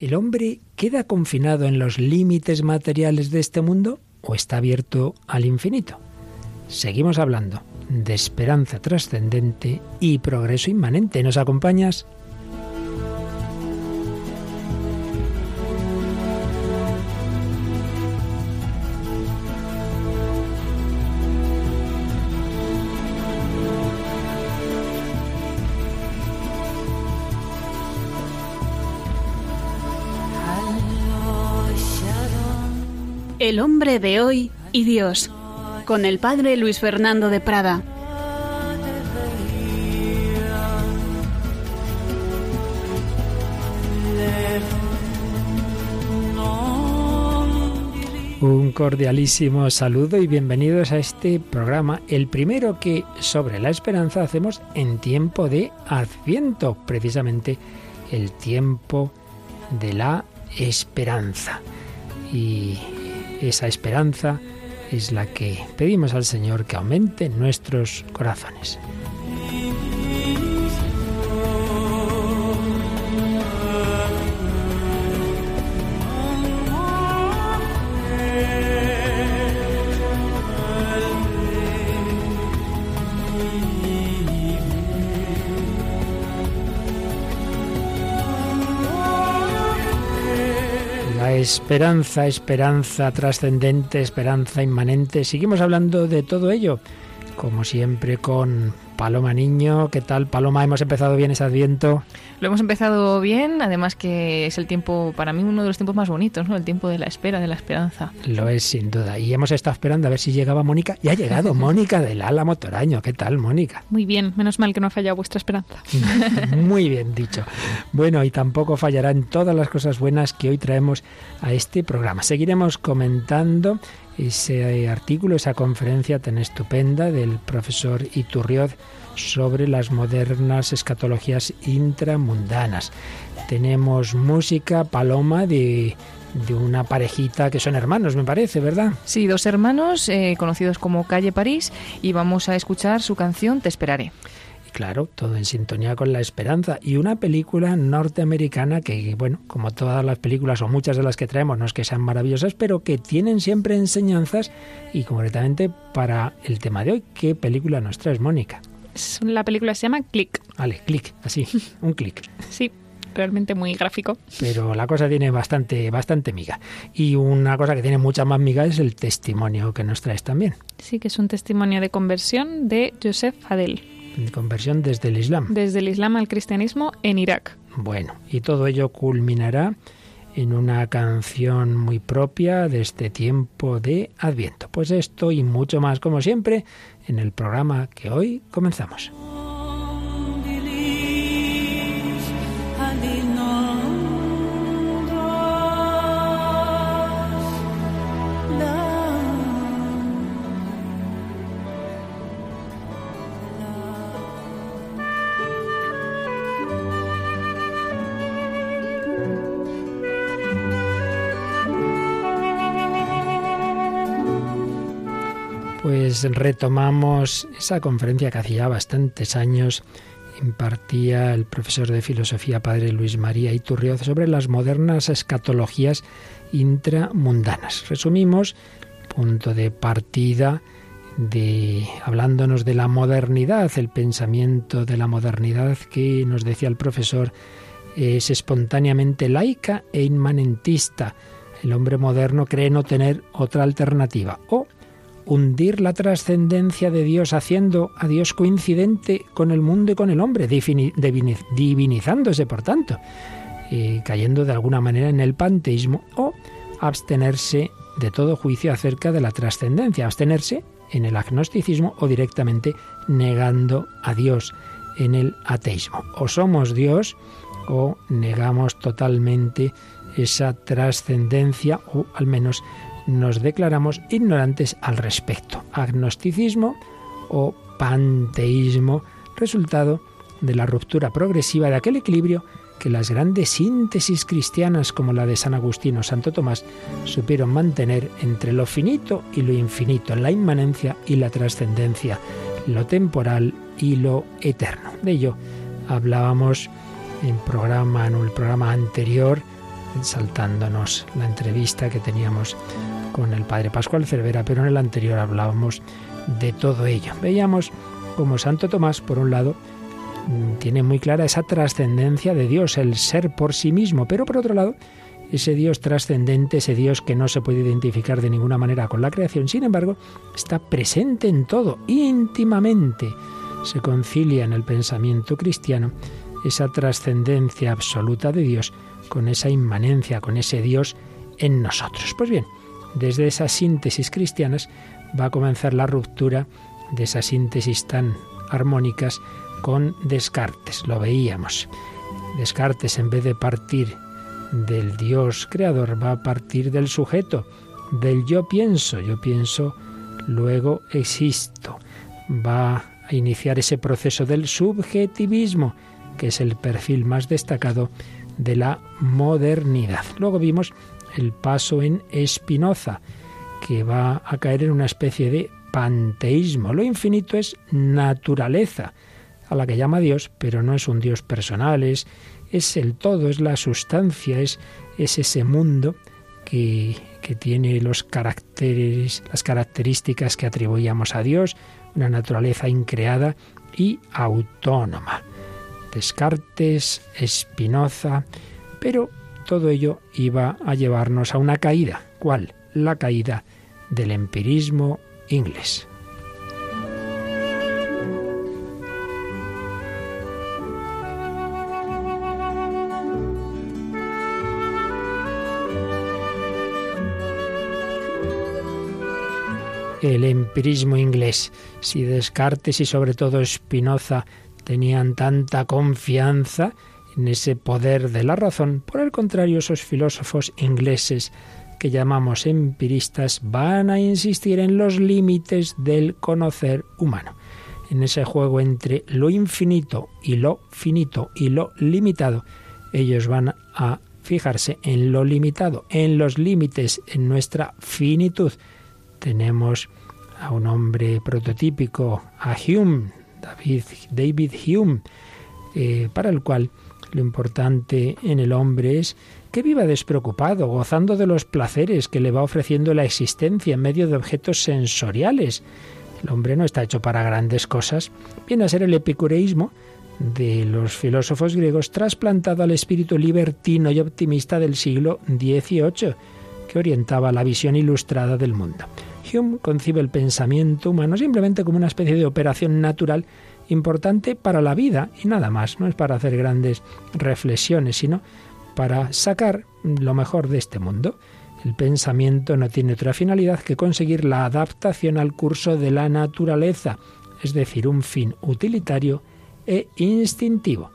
¿El hombre queda confinado en los límites materiales de este mundo o está abierto al infinito? Seguimos hablando de esperanza trascendente y progreso inmanente. ¿Nos acompañas? Hombre de hoy y Dios, con el padre Luis Fernando de Prada. Un cordialísimo saludo y bienvenidos a este programa, el primero que sobre la esperanza hacemos en tiempo de Adviento, precisamente el tiempo de la esperanza. Y esa esperanza es la que pedimos al Señor que aumente en nuestros corazones. Esperanza, esperanza trascendente, esperanza inmanente. Seguimos hablando de todo ello, como siempre con Paloma Niño. ¿Qué tal, Paloma? ¿Hemos empezado bien ese adviento? Lo hemos empezado bien, además que es el tiempo, para mí, uno de los tiempos más bonitos, ¿no? El tiempo de la espera, de la esperanza. Lo es, sin duda. Y hemos estado esperando a ver si llegaba Mónica. Y ha llegado Mónica del Álamo Toraño. ¿Qué tal, Mónica? Muy bien, menos mal que no ha fallado vuestra esperanza. Muy bien dicho. Bueno, y tampoco fallará en todas las cosas buenas que hoy traemos a este programa. Seguiremos comentando ese artículo, esa conferencia tan estupenda del profesor Iturrioz sobre las modernas escatologías intramundanas. Tenemos música, Paloma, de, de una parejita que son hermanos, me parece, ¿verdad? Sí, dos hermanos eh, conocidos como Calle París y vamos a escuchar su canción Te esperaré. Claro, todo en sintonía con la esperanza. Y una película norteamericana que, bueno, como todas las películas o muchas de las que traemos, no es que sean maravillosas, pero que tienen siempre enseñanzas y concretamente para el tema de hoy. ¿Qué película nos traes, Mónica? La película se llama Click. Vale, click, así, un click. sí realmente muy gráfico. Pero la cosa tiene bastante, bastante miga. Y una cosa que tiene mucha más miga es el testimonio que nos traes también. Sí, que es un testimonio de conversión de Joseph Adel conversión desde el Islam. Desde el Islam al cristianismo en Irak. Bueno, y todo ello culminará en una canción muy propia de este tiempo de Adviento. Pues esto y mucho más, como siempre, en el programa que hoy comenzamos. Pues retomamos esa conferencia que hacía bastantes años impartía el profesor de filosofía padre Luis María Iturrioz sobre las modernas escatologías intramundanas. Resumimos, punto de partida de hablándonos de la modernidad, el pensamiento de la modernidad que nos decía el profesor es espontáneamente laica e inmanentista. El hombre moderno cree no tener otra alternativa o hundir la trascendencia de Dios haciendo a Dios coincidente con el mundo y con el hombre, divinizándose por tanto, cayendo de alguna manera en el panteísmo o abstenerse de todo juicio acerca de la trascendencia, abstenerse en el agnosticismo o directamente negando a Dios en el ateísmo. O somos Dios o negamos totalmente esa trascendencia o al menos nos declaramos ignorantes al respecto. Agnosticismo o panteísmo, resultado de la ruptura progresiva de aquel equilibrio que las grandes síntesis cristianas como la de San Agustín o Santo Tomás supieron mantener entre lo finito y lo infinito, la inmanencia y la trascendencia, lo temporal y lo eterno. De ello hablábamos en programa en el programa anterior saltándonos la entrevista que teníamos con el padre Pascual Cervera, pero en el anterior hablábamos de todo ello. Veíamos como Santo Tomás, por un lado, mm, tiene muy clara esa trascendencia de Dios, el ser por sí mismo, pero por otro lado, ese Dios trascendente, ese Dios que no se puede identificar de ninguna manera con la creación, sin embargo, está presente en todo, íntimamente. Se concilia en el pensamiento cristiano esa trascendencia absoluta de Dios con esa inmanencia, con ese Dios en nosotros. Pues bien, desde esas síntesis cristianas va a comenzar la ruptura de esas síntesis tan armónicas con Descartes. Lo veíamos. Descartes, en vez de partir del Dios creador, va a partir del sujeto, del yo pienso. Yo pienso, luego existo. Va a iniciar ese proceso del subjetivismo, que es el perfil más destacado de la modernidad. Luego vimos el paso en Spinoza, que va a caer en una especie de panteísmo. Lo infinito es naturaleza, a la que llama Dios, pero no es un Dios personal, es, es el todo, es la sustancia, es, es ese mundo que, que tiene los caracteres, las características que atribuíamos a Dios, una naturaleza increada y autónoma. Descartes, Spinoza, pero todo ello iba a llevarnos a una caída. ¿Cuál? La caída del empirismo inglés. el empirismo inglés. Si Descartes y sobre todo Spinoza tenían tanta confianza en ese poder de la razón. Por el contrario, esos filósofos ingleses que llamamos empiristas van a insistir en los límites del conocer humano, en ese juego entre lo infinito y lo finito y lo limitado. Ellos van a fijarse en lo limitado, en los límites, en nuestra finitud. Tenemos a un hombre prototípico, a Hume, David, Hume, eh, para el cual lo importante en el hombre es que viva despreocupado, gozando de los placeres que le va ofreciendo la existencia en medio de objetos sensoriales. El hombre no está hecho para grandes cosas. Viene a ser el epicureísmo de los filósofos griegos trasplantado al espíritu libertino y optimista del siglo XVIII, que orientaba la visión ilustrada del mundo. Hume concibe el pensamiento humano simplemente como una especie de operación natural importante para la vida y nada más. No es para hacer grandes reflexiones, sino para sacar lo mejor de este mundo. El pensamiento no tiene otra finalidad que conseguir la adaptación al curso de la naturaleza, es decir, un fin utilitario e instintivo.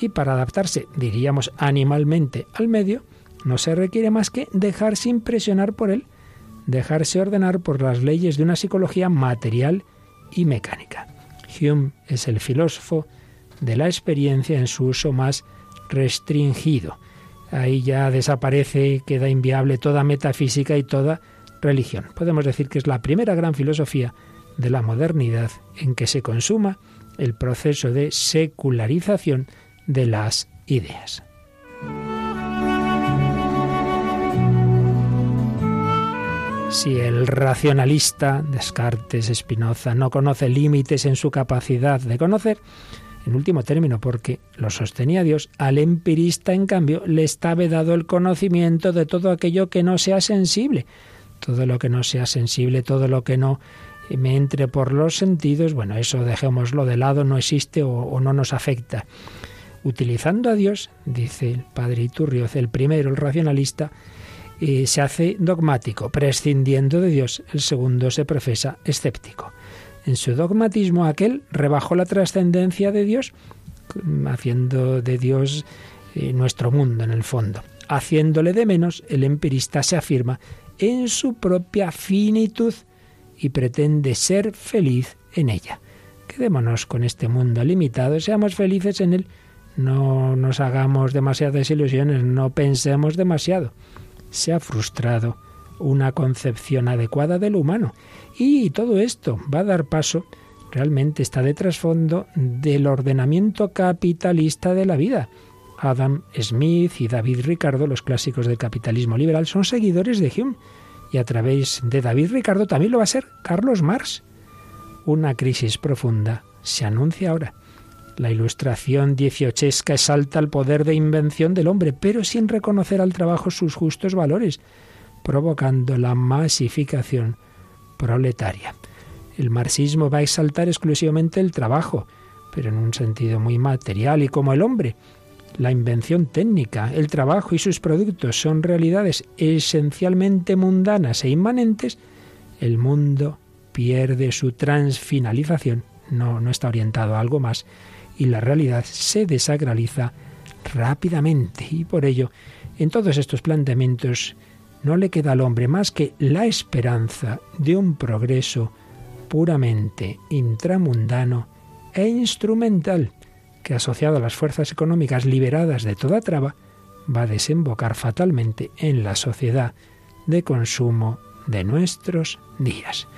Y para adaptarse, diríamos animalmente, al medio, no se requiere más que dejarse impresionar por él dejarse ordenar por las leyes de una psicología material y mecánica. Hume es el filósofo de la experiencia en su uso más restringido. Ahí ya desaparece, queda inviable toda metafísica y toda religión. Podemos decir que es la primera gran filosofía de la modernidad en que se consuma el proceso de secularización de las ideas. Si el racionalista, Descartes, Spinoza, no conoce límites en su capacidad de conocer, en último término, porque lo sostenía Dios, al empirista, en cambio, le está vedado el conocimiento de todo aquello que no sea sensible. Todo lo que no sea sensible, todo lo que no me entre por los sentidos, bueno, eso dejémoslo de lado, no existe o, o no nos afecta. Utilizando a Dios, dice el padre Iturrioz, el primero, el racionalista, se hace dogmático, prescindiendo de Dios. El segundo se profesa escéptico. En su dogmatismo aquel rebajó la trascendencia de Dios, haciendo de Dios eh, nuestro mundo en el fondo. Haciéndole de menos, el empirista se afirma en su propia finitud y pretende ser feliz en ella. Quedémonos con este mundo limitado, seamos felices en él, no nos hagamos demasiadas ilusiones, no pensemos demasiado se ha frustrado una concepción adecuada del humano. Y todo esto va a dar paso, realmente está de trasfondo del ordenamiento capitalista de la vida. Adam Smith y David Ricardo, los clásicos del capitalismo liberal, son seguidores de Hume. Y a través de David Ricardo también lo va a ser Carlos Marx. Una crisis profunda se anuncia ahora. La ilustración dieciochesca exalta el poder de invención del hombre, pero sin reconocer al trabajo sus justos valores, provocando la masificación proletaria. El marxismo va a exaltar exclusivamente el trabajo, pero en un sentido muy material y como el hombre. La invención técnica, el trabajo y sus productos son realidades esencialmente mundanas e inmanentes, el mundo pierde su transfinalización, no, no está orientado a algo más, y la realidad se desacraliza rápidamente. Y por ello, en todos estos planteamientos, no le queda al hombre más que la esperanza de un progreso puramente intramundano e instrumental, que asociado a las fuerzas económicas liberadas de toda traba, va a desembocar fatalmente en la sociedad de consumo de nuestros días.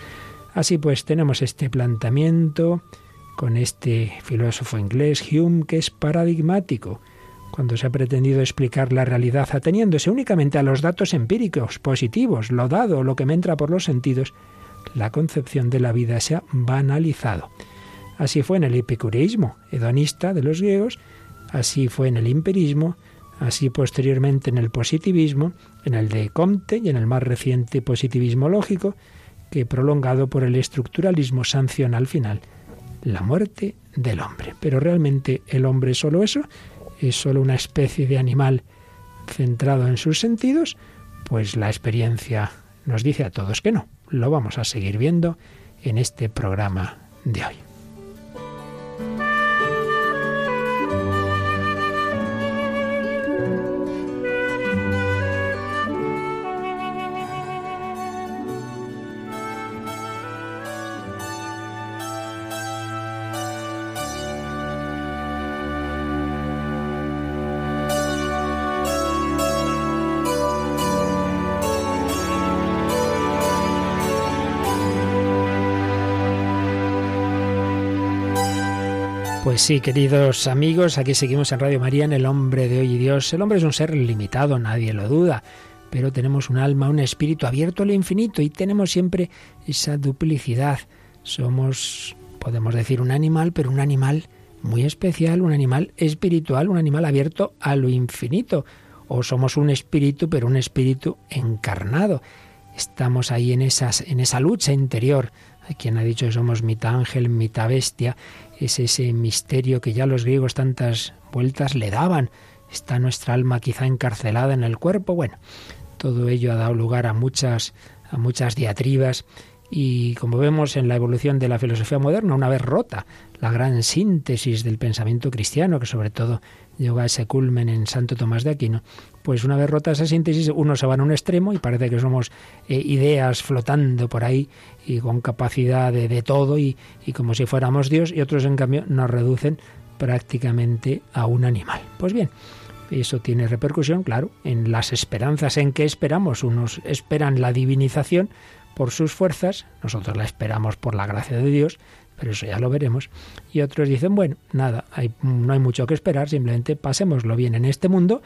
Así pues, tenemos este planteamiento con este filósofo inglés Hume que es paradigmático, cuando se ha pretendido explicar la realidad ateniéndose únicamente a los datos empíricos, positivos, lo dado, lo que me entra por los sentidos, la concepción de la vida se ha banalizado. Así fue en el epicureísmo hedonista de los griegos, así fue en el empirismo, así posteriormente en el positivismo, en el de Comte y en el más reciente positivismo lógico, que prolongado por el estructuralismo sanciona al final la muerte del hombre. Pero realmente el hombre es solo eso, es solo una especie de animal centrado en sus sentidos, pues la experiencia nos dice a todos que no. Lo vamos a seguir viendo en este programa de hoy. Pues sí, queridos amigos, aquí seguimos en Radio María en El Hombre de Hoy y Dios. El hombre es un ser limitado, nadie lo duda, pero tenemos un alma, un espíritu abierto al infinito y tenemos siempre esa duplicidad. Somos, podemos decir, un animal, pero un animal muy especial, un animal espiritual, un animal abierto a lo infinito. O somos un espíritu, pero un espíritu encarnado. Estamos ahí en, esas, en esa lucha interior. Hay quien ha dicho que somos mitad ángel, mitad bestia es ese misterio que ya los griegos tantas vueltas le daban. Está nuestra alma quizá encarcelada en el cuerpo. Bueno, todo ello ha dado lugar a muchas, a muchas diatribas y como vemos en la evolución de la filosofía moderna, una vez rota la gran síntesis del pensamiento cristiano, que sobre todo llegó a ese culmen en Santo Tomás de Aquino, pues una vez rota esa síntesis, uno se va a un extremo y parece que somos eh, ideas flotando por ahí y con capacidad de, todo y, como si fuéramos Dios, y otros en cambio nos reducen prácticamente a un animal. Pues bien, eso tiene repercusión, claro, en las esperanzas en que esperamos. Unos esperan la divinización por sus fuerzas, nosotros la esperamos por la gracia de Dios, pero eso ya lo veremos. Y otros dicen, bueno, nada, no hay mucho que esperar, simplemente pasémoslo bien en este mundo,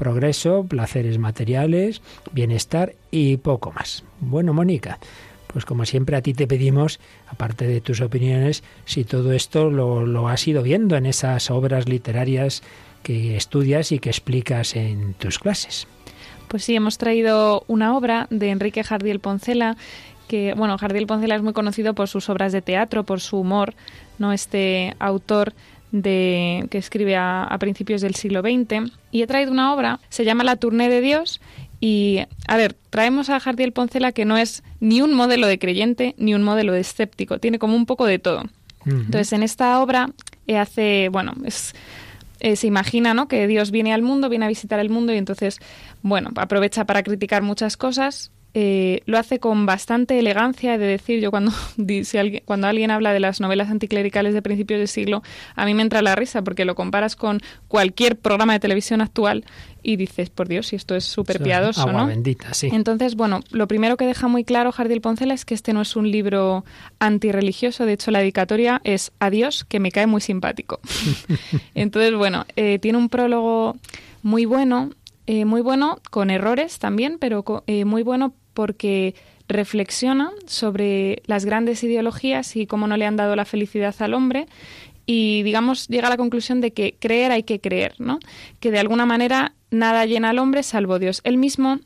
progreso, placeres materiales, bienestar y poco más. Bueno, Mónica, pues como siempre a ti te pedimos, aparte de tus opiniones, si todo esto lo, has ido viendo en esas obras literarias que estudias y que explicas en tus clases. Pues sí, hemos traído una obra de Enrique Jardiel Poncela que, bueno, Jardiel Poncela es muy conocido por sus obras de teatro, por su humor, ¿no? Este autor de, que escribe a, a, principios del siglo XX. Y he traído una obra, se llama La Tournée de Dios. Y, a ver, traemos a Jardiel Poncela que no es ni un modelo de creyente ni un modelo de escéptico, tiene como un poco de todo. Uh -huh. Entonces, en esta obra eh, hace, bueno, es eh, se imagina ¿no? que Dios viene al mundo, viene a visitar el mundo y entonces, bueno, aprovecha para criticar muchas cosas eh, lo hace con bastante elegancia, de decir, yo cuando, si alguien, cuando alguien habla de las novelas anticlericales de principios de siglo, a mí me entra la risa porque lo comparas con cualquier programa de televisión actual y dices, por Dios, si esto es súper piadoso, agua ¿no? bendita, sí. Entonces, bueno, lo primero que deja muy claro Jardín Poncela es que este no es un libro antirreligioso, de hecho la dedicatoria es Adiós, que me cae muy simpático. Entonces, bueno, eh, tiene un prólogo muy bueno, eh, muy bueno, con errores también, pero eh, muy bueno porque reflexiona sobre las grandes ideologías y cómo no le han dado la felicidad al hombre y digamos llega a la conclusión de que creer hay que creer, ¿no? Que de alguna manera nada llena al hombre salvo Dios. Él mismo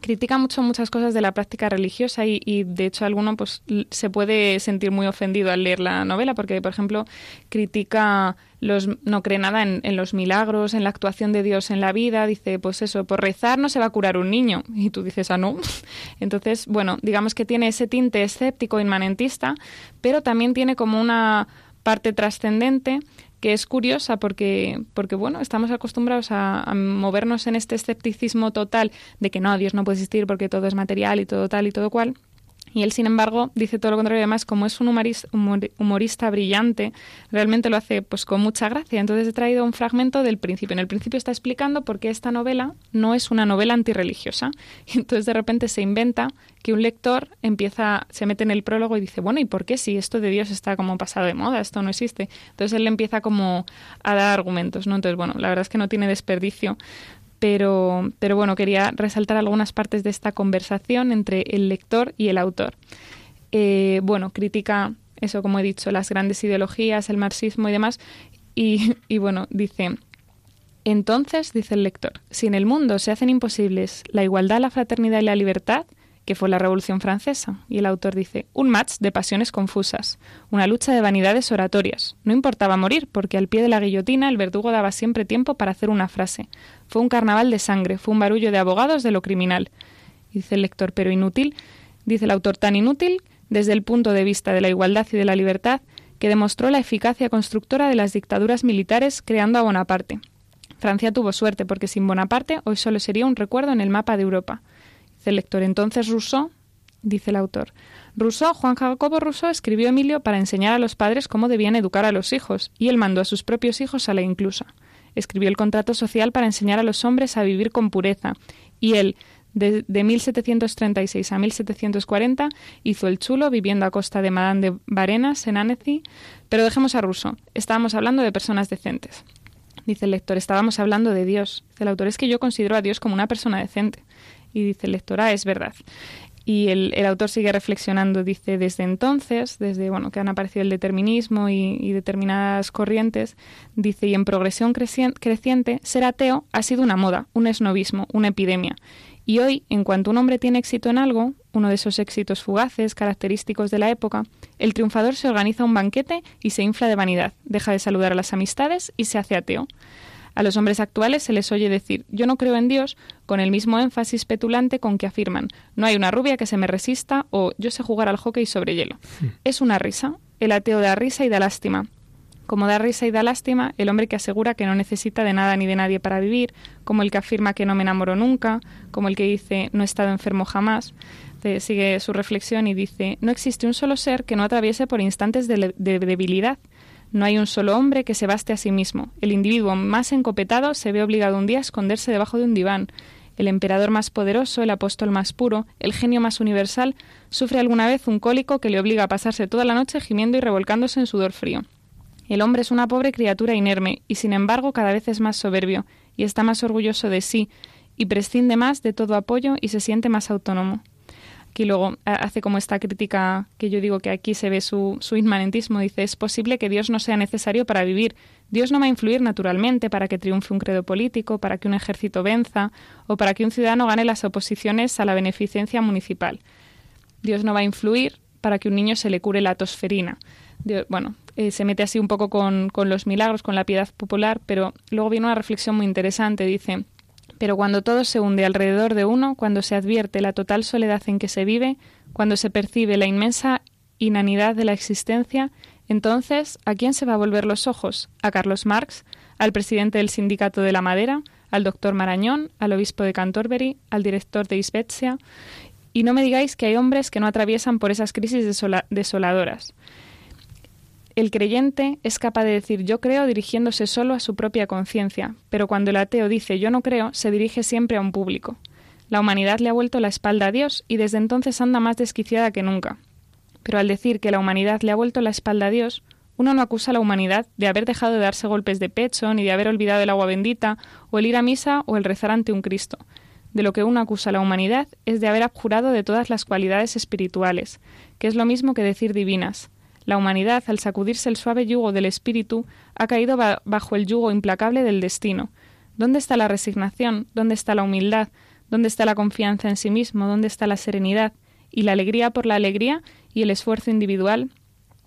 critica mucho muchas cosas de la práctica religiosa y, y, de hecho alguno pues se puede sentir muy ofendido al leer la novela porque por ejemplo critica los no cree nada en, en, los milagros en la actuación de Dios en la vida dice pues eso por rezar no se va a curar un niño. Y tú dices ah no entonces bueno digamos que tiene ese tinte escéptico inmanentista pero también tiene como una parte trascendente que es curiosa porque, porque bueno, estamos acostumbrados a, a, movernos en este escepticismo total de que no, Dios no puede existir porque todo es material y todo tal y todo cual. Y él, sin embargo, dice todo lo contrario. Además, como es un humorista, humorista, brillante, realmente lo hace pues con mucha gracia. Entonces he traído un fragmento del principio. En el principio está explicando por qué esta novela no es una novela antirreligiosa. Y entonces de repente se inventa que un lector empieza, se mete en el prólogo y dice, bueno, ¿y por qué si esto de Dios está como pasado de moda? Esto no existe. Entonces él le empieza como a dar argumentos, ¿no? Entonces, bueno, la verdad es que no tiene desperdicio pero, pero bueno, quería resaltar algunas partes de esta conversación entre el lector y el autor. Eh, bueno, critica eso, como he dicho, las grandes ideologías, el marxismo y demás, y, y bueno, dice, entonces, dice el lector, si en el mundo se hacen imposibles la igualdad, la fraternidad y la libertad, que fue la Revolución Francesa. Y el autor dice, un match de pasiones confusas, una lucha de vanidades oratorias. No importaba morir, porque al pie de la guillotina el verdugo daba siempre tiempo para hacer una frase. Fue un carnaval de sangre, fue un barullo de abogados de lo criminal. Dice el lector, pero inútil, dice el autor, tan inútil desde el punto de vista de la igualdad y de la libertad, que demostró la eficacia constructora de las dictaduras militares creando a Bonaparte. Francia tuvo suerte, porque sin Bonaparte hoy solo sería un recuerdo en el mapa de Europa. Dice el lector. Entonces Rousseau, dice el autor. Rousseau, Juan Jacobo Rousseau, escribió Emilio para enseñar a los padres cómo debían educar a los hijos, y él mandó a sus propios hijos a la inclusa. Escribió el contrato social para enseñar a los hombres a vivir con pureza, y él, de, de 1736 a 1740, hizo el chulo viviendo a costa de Madame de Varenas en Annecy. Pero dejemos a Rousseau. Estábamos hablando de personas decentes. Dice el lector, estábamos hablando de Dios. El autor, es que yo considero a Dios como una persona decente. Y dice el lector, ah, es verdad. Y el, el, autor sigue reflexionando, dice, desde entonces, desde bueno, que han aparecido el determinismo y, y determinadas corrientes, dice, y en progresión creciente, ser ateo ha sido una moda, un esnovismo, una epidemia. Y hoy, en cuanto un hombre tiene éxito en algo, uno de esos éxitos fugaces, característicos de la época, el triunfador se organiza un banquete y se infla de vanidad, deja de saludar a las amistades y se hace ateo. A los hombres actuales se les oye decir yo no creo en Dios con el mismo énfasis petulante con que afirman no hay una rubia que se me resista o yo sé jugar al hockey sobre hielo. Sí. Es una risa. El ateo da risa y da lástima. Como da risa y da lástima, el hombre que asegura que no necesita de nada ni de nadie para vivir, como el que afirma que no me enamoro nunca, como el que dice no he estado enfermo jamás, sigue su reflexión y dice no existe un solo ser que no atraviese por instantes de, de debilidad no hay un solo hombre que se baste a sí mismo. El individuo más encopetado se ve obligado un día a esconderse debajo de un diván. El emperador más poderoso, el apóstol más puro, el genio más universal, sufre alguna vez un cólico que le obliga a pasarse toda la noche gimiendo y revolcándose en sudor frío. El hombre es una pobre criatura inerme y sin embargo cada vez es más soberbio y está más orgulloso de sí y prescinde más de todo apoyo y se siente más autónomo. Aquí luego hace como esta crítica que yo digo que aquí se ve su, su inmanentismo. Dice, es posible que Dios no sea necesario para vivir. Dios no va a influir naturalmente para que triunfe un credo político, para que un ejército venza o para que un ciudadano gane las oposiciones a la beneficencia municipal. Dios no va a influir para que un niño se le cure la tosferina. Bueno, eh, se mete así un poco con, con los milagros, con la piedad popular, pero luego viene una reflexión muy interesante. Dice, pero cuando todo se hunde alrededor de uno, cuando se advierte la total soledad en que se vive, cuando se percibe la inmensa inanidad de la existencia, entonces, ¿a quién se va a volver los ojos? ¿A Carlos Marx? ¿Al presidente del Sindicato de la Madera? ¿Al doctor Marañón? ¿Al obispo de Canterbury? ¿Al director de Isbetzia? Y no me digáis que hay hombres que no atraviesan por esas crisis desoladoras. El creyente es capaz de decir yo creo dirigiéndose solo a su propia conciencia, pero cuando el ateo dice yo no creo, se dirige siempre a un público. La humanidad le ha vuelto la espalda a Dios y desde entonces anda más desquiciada que nunca. Pero al decir que la humanidad le ha vuelto la espalda a Dios, uno no acusa a la humanidad de haber dejado de darse golpes de pecho, ni de haber olvidado el agua bendita, o el ir a misa, o el rezar ante un Cristo. De lo que uno acusa a la humanidad es de haber abjurado de todas las cualidades espirituales, que es lo mismo que decir divinas. La humanidad, al sacudirse el suave yugo del espíritu, ha caído bajo el yugo implacable del destino. ¿Dónde está la resignación? ¿Dónde está la humildad? ¿Dónde está la confianza en sí mismo? ¿Dónde está la serenidad? ¿Y la alegría por la alegría? ¿Y el esfuerzo individual?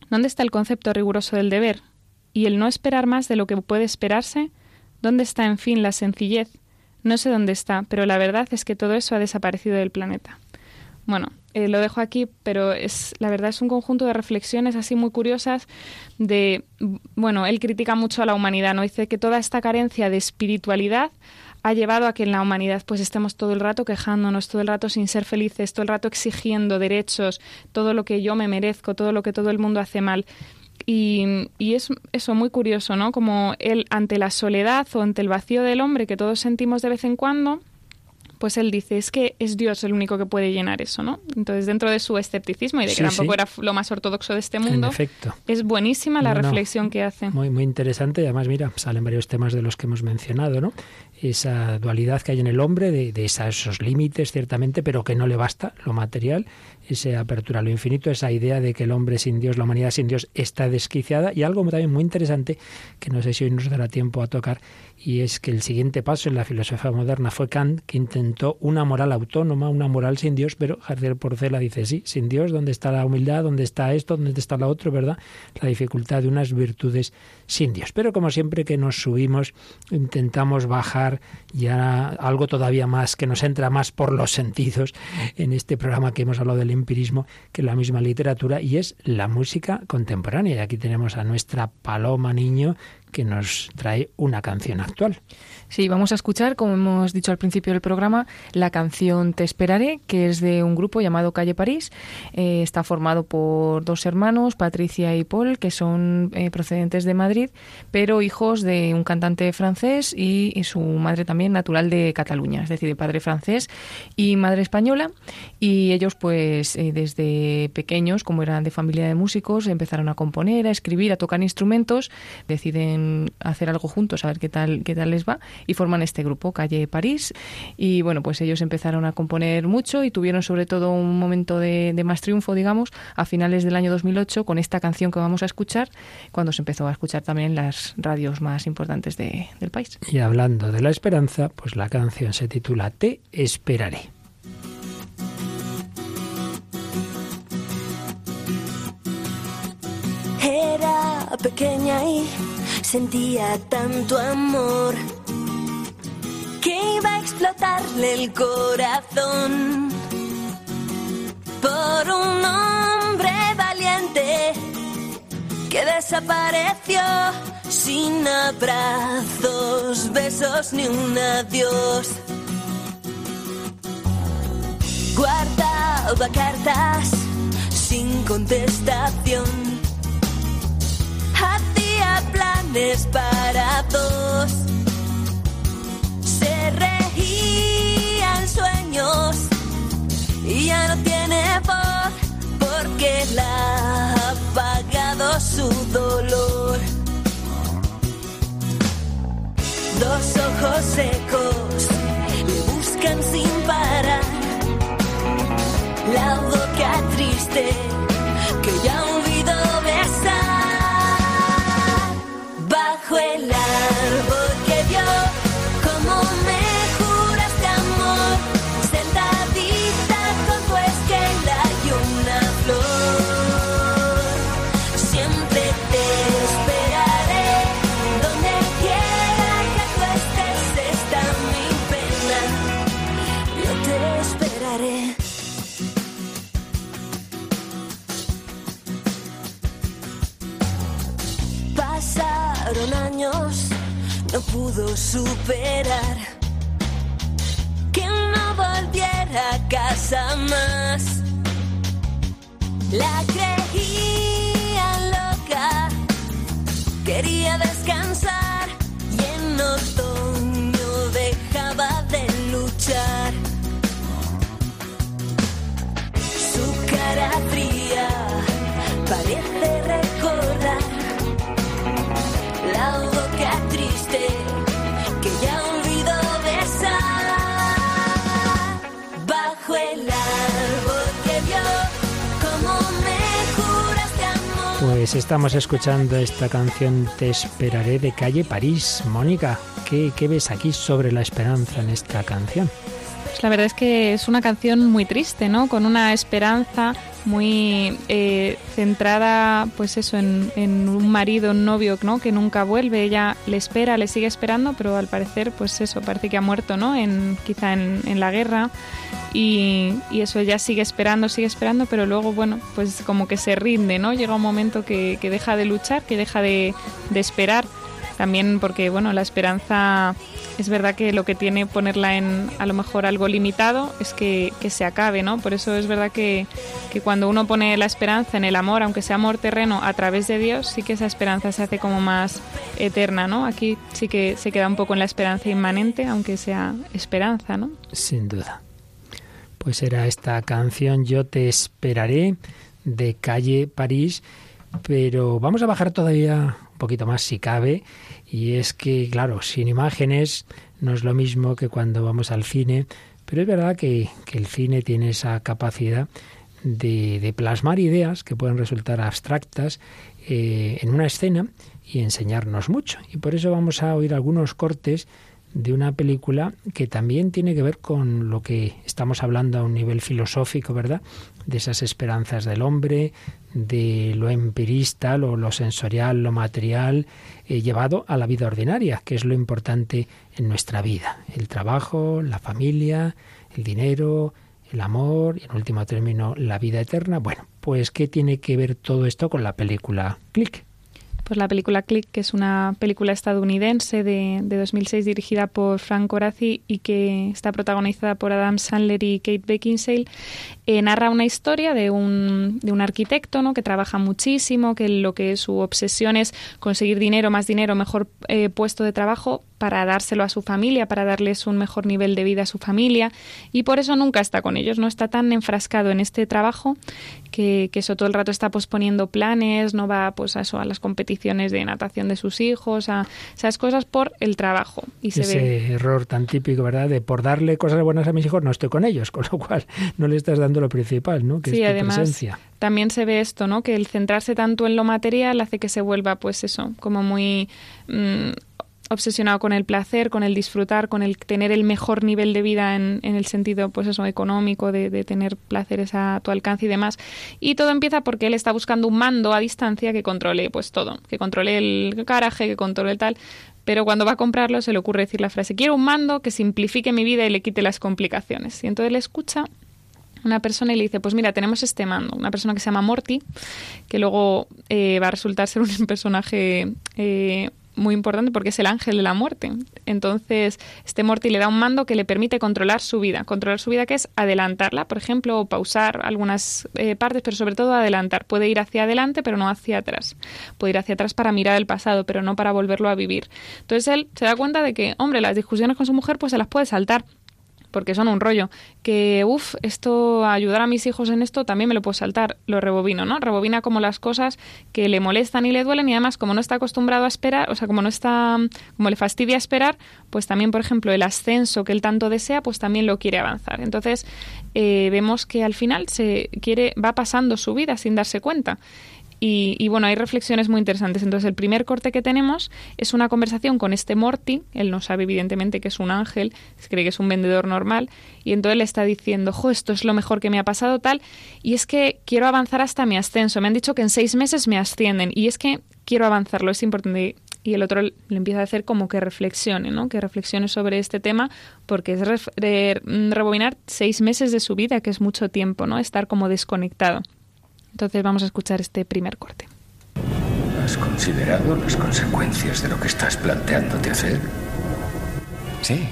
¿Dónde está el concepto riguroso del deber? ¿Y el no esperar más de lo que puede esperarse? ¿Dónde está, en fin, la sencillez? No sé dónde está, pero la verdad es que todo eso ha desaparecido del planeta. Bueno, eh, lo dejo aquí, pero es la verdad es un conjunto de reflexiones así muy curiosas de bueno, él critica mucho a la humanidad, ¿no? Dice que toda esta carencia de espiritualidad ha llevado a que en la humanidad pues estemos todo el rato quejándonos, todo el rato sin ser felices, todo el rato exigiendo derechos, todo lo que yo me merezco, todo lo que todo el mundo hace mal. Y, y, es eso muy curioso, ¿no? Como él ante la soledad o ante el vacío del hombre que todos sentimos de vez en cuando, pues él dice, es que es Dios el único que puede llenar eso, ¿no? Entonces, dentro de su escepticismo y de que tampoco era lo más ortodoxo de este mundo, es buenísima la reflexión que hace. Muy, muy interesante. Además, mira, salen varios temas de los que hemos mencionado, ¿no? Esa dualidad que hay en el hombre, de, de esos límites, ciertamente, pero que no le basta lo material, esa apertura a lo infinito, esa idea de que el hombre sin Dios, la humanidad sin Dios, está desquiciada. Y algo también muy interesante, que no sé si hoy nos dará tiempo a tocar, y es que el siguiente paso en la filosofía moderna fue Kant, que intentó una moral autónoma, una moral sin Dios, pero García Porcela dice, sí, sin Dios, ¿dónde está la humildad? ¿Dónde está esto? ¿Dónde está lo otro? ¿Verdad? La dificultad de unas virtudes sin Dios. Pero como siempre que nos subimos, intentamos bajar ya algo todavía más, que nos entra más por los sentidos en este programa que hemos hablado del empirismo, que la misma literatura, y es la música contemporánea. Y aquí tenemos a nuestra Paloma Niño, que nos trae una canción actual. Sí, vamos a escuchar, como hemos dicho al principio del programa, la canción Te esperaré, que es de un grupo llamado Calle París. Eh, está formado por dos hermanos, Patricia y Paul, que son eh, procedentes de Madrid, pero hijos de un cantante francés y, su madre también natural de Cataluña, es decir, de padre francés y madre española. Y ellos, pues, eh, desde pequeños, como eran de familia de músicos, empezaron a componer, a escribir, a tocar instrumentos, deciden hacer algo juntos, a ver qué tal, qué tal les va y forman este grupo, Calle París. Y bueno, pues ellos empezaron a componer mucho y tuvieron sobre todo un momento de, más triunfo, digamos, a finales del año 2008 con esta canción que vamos a escuchar, cuando se empezó a escuchar también las radios más importantes del país. Y hablando de la esperanza, pues la canción se titula Te esperaré. Era pequeña y sentía tanto amor iba a explotarle el corazón por un hombre valiente que desapareció sin abrazos, besos ni un adiós. Guardaba cartas sin contestación. Hacía planes para dos y ya no tiene voz porque la ha apagado su dolor. Dos ojos secos le buscan sin parar la boca triste que ya pudo superar que no volviera a casa más. La creía loca, quería descansar y en otoño dejaba de luchar. Pues estamos escuchando esta canción Te esperaré de calle París. Mónica, ¿qué, qué ves aquí sobre la esperanza en esta canción? Pues la verdad es que es una canción muy triste, ¿no? Con una esperanza muy eh, centrada, pues eso, en, un marido, un novio, ¿no? Que nunca vuelve. Ella le espera, le sigue esperando, pero al parecer, pues eso, parece que ha muerto, ¿no? En, quizá en, la guerra. Y, y eso, ella sigue esperando, sigue esperando, pero luego, bueno, pues como que se rinde, ¿no? Llega un momento que, que deja de luchar, que deja de, de esperar. También porque, bueno, la esperanza es verdad que lo que tiene ponerla en a lo mejor algo limitado es que, que se acabe, ¿no? Por eso es verdad que, que cuando uno pone la esperanza en el amor, aunque sea amor terreno, a través de Dios, sí que esa esperanza se hace como más eterna, ¿no? Aquí sí que se queda un poco en la esperanza inmanente, aunque sea esperanza, ¿no? Sin duda. Pues era esta canción Yo te esperaré de calle París, pero vamos a bajar todavía poquito más si cabe, y es que, claro, sin imágenes no es lo mismo que cuando vamos al cine, pero es verdad que, que el cine tiene esa capacidad de, de, plasmar ideas que pueden resultar abstractas eh, en una escena y enseñarnos mucho. Y por eso vamos a oír algunos cortes de una película que también tiene que ver con lo que estamos hablando a un nivel filosófico, ¿verdad? De esas esperanzas del hombre, de lo empirista, lo, sensorial, lo material, eh, llevado a la vida ordinaria, que es lo importante en nuestra vida. El trabajo, la familia, el dinero, el amor y en último término la vida eterna. Bueno, pues ¿qué tiene que ver todo esto con la película Click? Pues la película Click, que es una película estadounidense de, de 2006 dirigida por Frank Corazzi y que está protagonizada por Adam Sandler y Kate Beckinsale, eh, narra una historia de un, de un arquitecto ¿no? que trabaja muchísimo, que lo que su obsesión es conseguir dinero, más dinero, mejor eh, puesto de trabajo para dárselo a su familia, para darles un mejor nivel de vida a su familia y por eso nunca está con ellos, no está tan enfrascado en este trabajo que, que eso todo el rato está posponiendo planes, no va pues a eso a las competiciones de natación de sus hijos, a esas cosas por el trabajo. Y se Ese ve error tan típico, ¿verdad? De por darle cosas buenas a mis hijos no estoy con ellos, con lo cual no le estás dando lo principal, ¿no? Que Sí, es tu además, presencia. también se ve esto, ¿no? Que el centrarse tanto en lo material hace que se vuelva, pues eso, como muy mm, obsesionado con el placer, con el disfrutar, con el tener el mejor nivel de vida en, en el sentido, pues eso, económico, de, de tener placeres a tu alcance y demás. Y todo empieza porque él está buscando un mando a distancia que controle, pues todo, que controle el garaje, que controle el tal. Pero cuando va a comprarlo se le ocurre decir la frase, quiero un mando que simplifique mi vida y le quite las complicaciones. Y entonces le escucha una persona y le dice, pues mira, tenemos este mando, una persona que se llama Morty, que luego eh, va a resultar ser un personaje eh, muy importante porque es el ángel de la muerte. Entonces, este Morty le da un mando que le permite controlar su vida. Controlar su vida que es adelantarla, por ejemplo, o pausar algunas eh, partes, pero sobre todo adelantar. Puede ir hacia adelante, pero no hacia atrás. Puede ir hacia atrás para mirar el pasado, pero no para volverlo a vivir. Entonces él se da cuenta de que, hombre, las discusiones con su mujer pues se las puede saltar porque son un rollo. Que, uff, esto, ayudar a mis hijos en esto, también me lo puedo saltar. Lo rebobino, ¿no? Rebobina como las cosas que le molestan y le duelen y además como no está acostumbrado a esperar, o sea, como no está, como le fastidia esperar, pues también, por ejemplo, el ascenso que él tanto desea, pues también lo quiere avanzar. Entonces, eh, vemos que al final se quiere, va pasando su vida sin darse cuenta. Y, y, bueno, hay reflexiones muy interesantes. Entonces, el primer corte que tenemos es una conversación con este Morty. Él no sabe, evidentemente, que es un ángel, cree que es un vendedor normal. Y entonces le está diciendo, jo, esto es lo mejor que me ha pasado, tal. Y es que quiero avanzar hasta mi ascenso. Me han dicho que en seis meses me ascienden. Y es que quiero avanzarlo, es importante. Y el otro le empieza a hacer como que reflexione, ¿no? Que reflexione sobre este tema, porque es re rebobinar seis meses de su vida, que es mucho tiempo, ¿no? Estar como desconectado. Entonces vamos a escuchar este primer corte. ¿Has considerado las consecuencias de lo que estás planteándote hacer? Sí.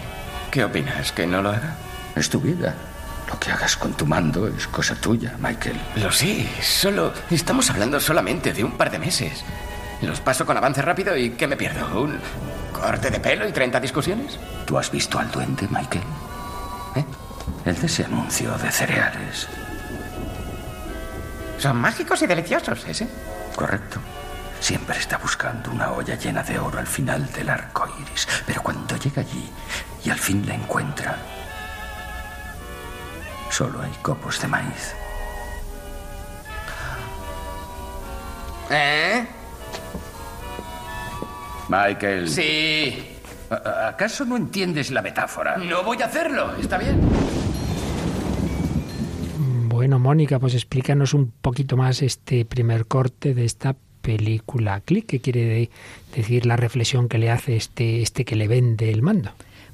¿Qué opinas? ¿Que no lo haga? Es tu vida. Lo que hagas con tu mando es cosa tuya, Michael. Lo sí, solo. Estamos hablando solamente de un par de meses. Los paso con avance rápido y ¿qué me pierdo? ¿Un corte de pelo y 30 discusiones? ¿Tú has visto al duende, Michael? ¿Eh? El de ese anuncio de cereales. Son mágicos y deliciosos, ese. Correcto. Siempre está buscando una olla llena de oro al final del arco iris. Pero cuando llega allí y al fin la encuentra, solo hay copos de maíz. ¿Eh? Michael. Sí. ¿a- a- ¿Acaso no entiendes la metáfora? No voy a hacerlo, está bien. Bueno, Mónica, pues explícanos un poquito más este primer corte de esta película Click, ¿qué quiere de- decir la reflexión que le hace este, este que le vende el mando?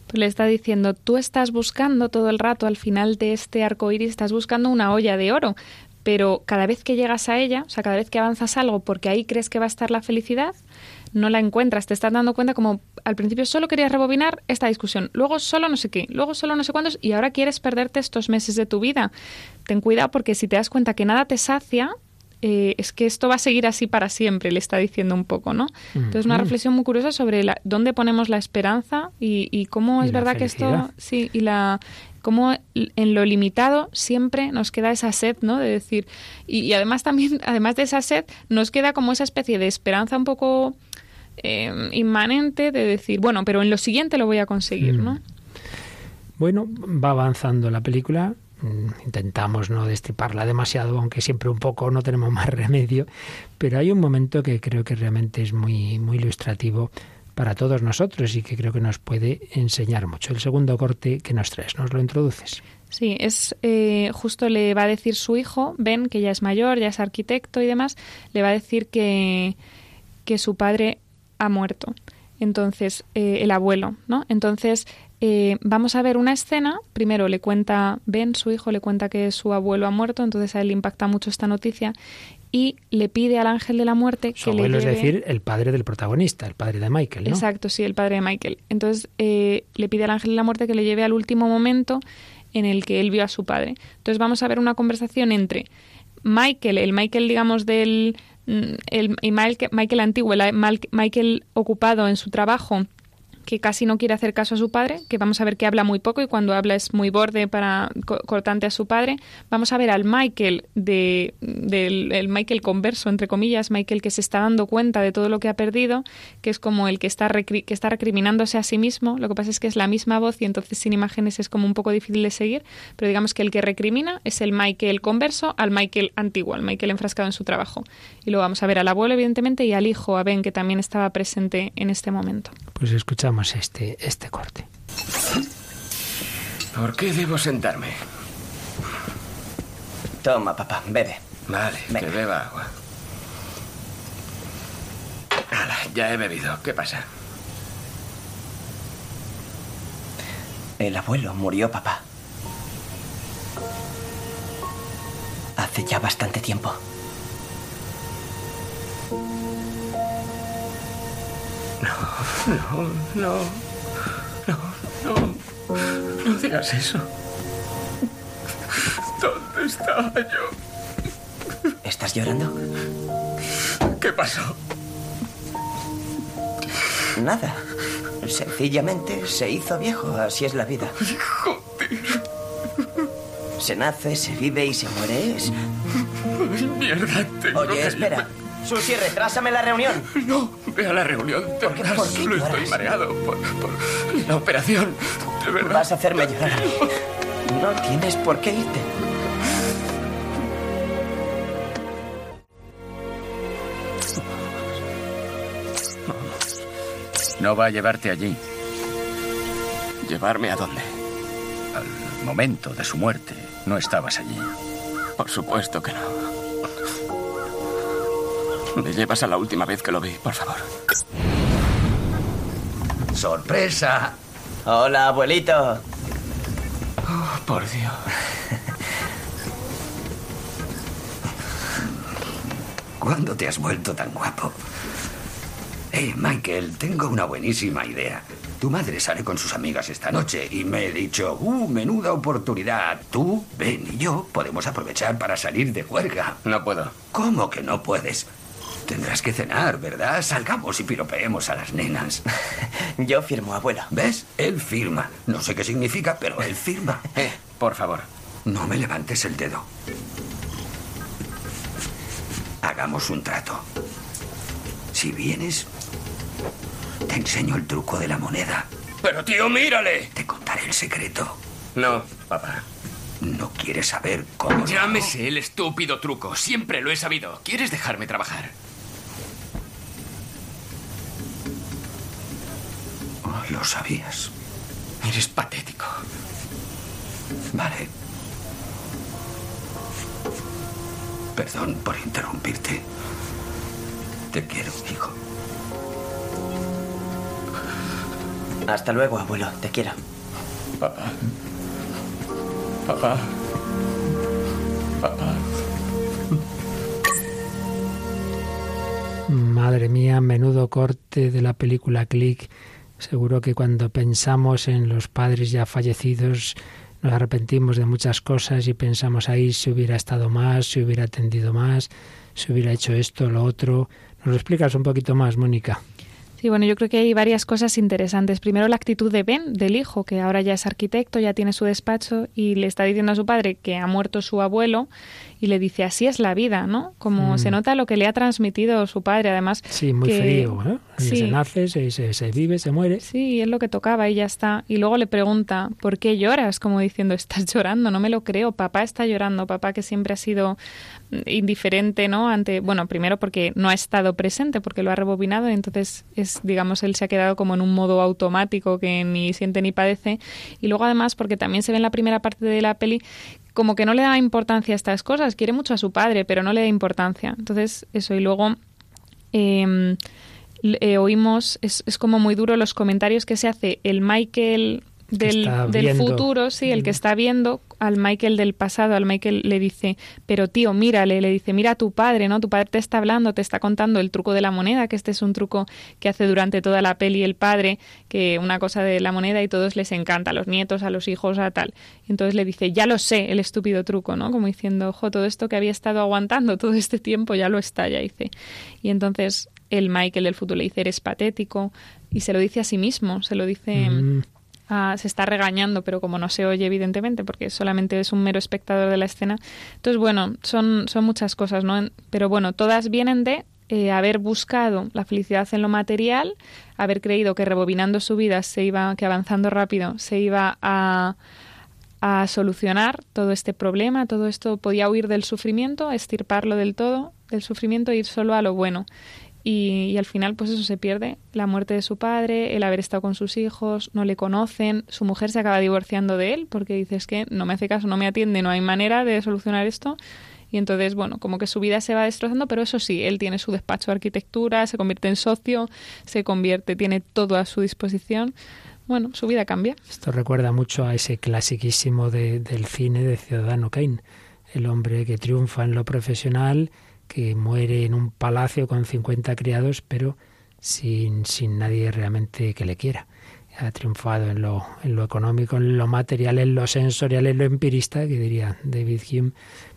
Pues le está diciendo, tú estás buscando todo el rato al final de este arco iris, estás buscando una olla de oro, pero cada vez que llegas a ella, o sea, cada vez que avanzas algo porque ahí crees que va a estar la felicidad, no la encuentras. Te estás dando cuenta como al principio solo querías rebobinar esta discusión, luego solo no sé qué, luego solo no sé cuántos y ahora quieres perderte estos meses de tu vida. Ten cuidado porque si te das cuenta que nada te sacia, eh, es que esto va a seguir así para siempre, le está diciendo un poco, ¿no? Entonces, una Ujú. reflexión muy curiosa sobre la- dónde ponemos la esperanza y, y cómo es verdad que esto, sí, y la cómo en lo limitado siempre nos queda esa sed, ¿no? De decir, y, y además también, además de esa sed, nos queda como esa especie de esperanza un poco eh, inmanente de decir, bueno, pero en lo siguiente lo voy a conseguir, Mm. ¿no? Bueno, va avanzando la película. mm, Intentamos no destriparla demasiado, aunque siempre un poco no tenemos más remedio. Pero hay un momento que creo que realmente es muy, muy ilustrativo para todos nosotros y que creo que nos puede enseñar mucho. El segundo corte que nos traes, ¿nos lo introduces? Sí, es eh, justo le va a decir su hijo, Ben, que ya es mayor, ya es arquitecto y demás, le va a decir que, que su padre ha muerto. Entonces, eh, el abuelo, ¿no? Entonces, eh, vamos a ver una escena. Primero le cuenta Ben, su hijo, le cuenta que su abuelo ha muerto, entonces a él le impacta mucho esta noticia y le pide al ángel de la muerte Su que le abuelo es lleve- decir, el padre del protagonista, el padre de Michael, ¿no? Exacto, sí, el padre de Michael. Entonces eh, le pide al ángel de la muerte que le lleve al último momento en el que él vio a su padre. Entonces vamos a ver una conversación entre Michael, el Michael, digamos, del el, el Michael, Michael antiguo, el Michael ocupado en su trabajo que casi no quiere hacer caso a su padre, que vamos a ver que habla muy poco y cuando habla es muy borde para co- cortante a su padre. Vamos a ver al Michael de del el Michael converso entre comillas, Michael que se está dando cuenta de todo lo que ha perdido, que es como el que está que está recriminándose a sí mismo. Lo que pasa es que es la misma voz y entonces sin imágenes es como un poco difícil de seguir, pero digamos que el que recrimina es el Michael converso al Michael antiguo, al Michael enfrascado en su trabajo. Y luego vamos a ver al abuelo evidentemente y al hijo, a Ben, que también estaba presente en este momento. Pues escuchamos este, este corte. ¿Por qué debo sentarme? Toma, papá, bebe. Vale, Venga. que beba agua. Hala, ya he bebido. ¿Qué pasa? El abuelo murió, papá. Hace ya bastante tiempo. No, no, no, no. No digas eso. ¿Dónde estaba yo? ¿Estás llorando? ¿Qué pasó? Nada. Sencillamente se hizo viejo. Así es la vida. Se nace, se vive y se muere. Es... Ay, mierda, tengo Oye, que espera. Susi, retrásame la reunión. No, ve a la reunión. De verdad, por qué solo estoy mareado por, por la operación. De verdad. Vas a hacerme llorar. No tienes por qué irte. No va a llevarte allí. ¿Llevarme a dónde? Al momento de su muerte, no estabas allí. Por supuesto que no. Me llevas a la última vez que lo vi, por favor. ¡Sorpresa! Hola, abuelito. Oh, por Dios. ¿Cuándo te has vuelto tan guapo? Eh, Michael, tengo una buenísima idea. Tu madre sale con sus amigas esta noche y me he dicho, ¡uh, menuda oportunidad! Tú, Ben y yo podemos aprovechar para salir de juerga. No puedo. ¿Cómo que no puedes? Tendrás que cenar, ¿verdad? Salgamos y piropeemos a las nenas. Yo firmo, abuelo. ¿Ves? Él firma. No sé qué significa, pero él firma. Eh, por favor. No me levantes el dedo. Hagamos un trato. Si vienes, te enseño el truco de la moneda. Pero tío, mírale. Te contaré el secreto. No, papá. ¿No quieres saber cómo? lo hago? Llámese el estúpido truco. Siempre lo he sabido. ¿Quieres dejarme trabajar? Lo sabías. Eres patético. Vale. Perdón por interrumpirte. Te quiero, hijo. Hasta luego, abuelo. Te quiero. Papá. Papá. Papá. Madre mía, menudo corte de la película Click. Seguro que cuando pensamos en los padres ya fallecidos nos arrepentimos de muchas cosas y pensamos ahí si hubiera estado más, si hubiera atendido más, si hubiera hecho esto, lo otro. ¿Nos lo explicas un poquito más, Mónica? Sí, bueno, yo creo que hay varias cosas interesantes. Primero, la actitud de Ben, del hijo, que ahora ya es arquitecto, ya tiene su despacho y le está diciendo a su padre que ha muerto su abuelo y le dice, así es la vida, ¿no? Como Mm. se nota lo que le ha transmitido su padre, además. Sí, muy que- frío. ¿eh? Sí. Se nace, se, se- se vive, se muere. Sí, es lo que tocaba y ya está. Y luego le pregunta, ¿por qué lloras? Como diciendo, estás llorando, no me lo creo. Papá está llorando, papá que siempre ha sido indiferente, ¿no? Ante, bueno, primero porque no ha estado presente, porque lo ha rebobinado y entonces es, digamos, él se ha quedado como en un modo automático que ni siente ni padece. Y luego además porque también se ve en la primera parte de la peli como que no le da importancia a estas cosas, quiere mucho a su padre, pero no le da importancia. Entonces, eso, y luego eh, l- eh, oímos, es, es como muy duro los comentarios que se hace el Michael del, del futuro, sí, el que está viendo al Michael del pasado, al Michael le dice, pero tío, mírale, le dice, mira a tu padre, ¿no? Tu padre te está hablando, te está contando el truco de la moneda, que este es un truco que hace durante toda la peli el padre, que una cosa de la moneda y todos les encanta, a los nietos, a los hijos, a tal. Y entonces le dice, ya lo sé, el estúpido truco, ¿no? Como diciendo, ojo, todo esto que había estado aguantando todo este tiempo ya lo está, ya dice. Y entonces el Michael del futuro le dice, eres patético, y se lo dice a sí mismo, se lo dice... Mm, Se está regañando, pero como no se oye, evidentemente, porque solamente es un mero espectador de la escena. Entonces, bueno, son, son muchas cosas, ¿no? Pero bueno, todas vienen de eh, haber buscado la felicidad en lo material, haber creído que rebobinando su vida se iba, que avanzando rápido, se iba a, a solucionar todo este problema, todo esto podía huir del sufrimiento, estirparlo del todo, del sufrimiento e ir solo a lo bueno. Y, al final, pues eso se pierde. La muerte de su padre, el haber estado con sus hijos, no le conocen, su mujer se acaba divorciando de él porque dices que no me hace caso, no me atiende, no hay manera de solucionar esto. Y entonces, bueno, como que su vida se va destrozando, pero eso sí, él tiene su despacho de arquitectura, se convierte en socio, se convierte, tiene todo a su disposición. Bueno, su vida cambia. Esto recuerda mucho a ese clasiquísimo de- del cine de Ciudadano Kane, el hombre que triunfa en lo profesional, que muere en un palacio con 50 criados, pero sin, sin nadie realmente que le quiera. Ha triunfado en lo, en lo económico, en lo material, en lo sensorial, en lo empirista, que diría David Hume,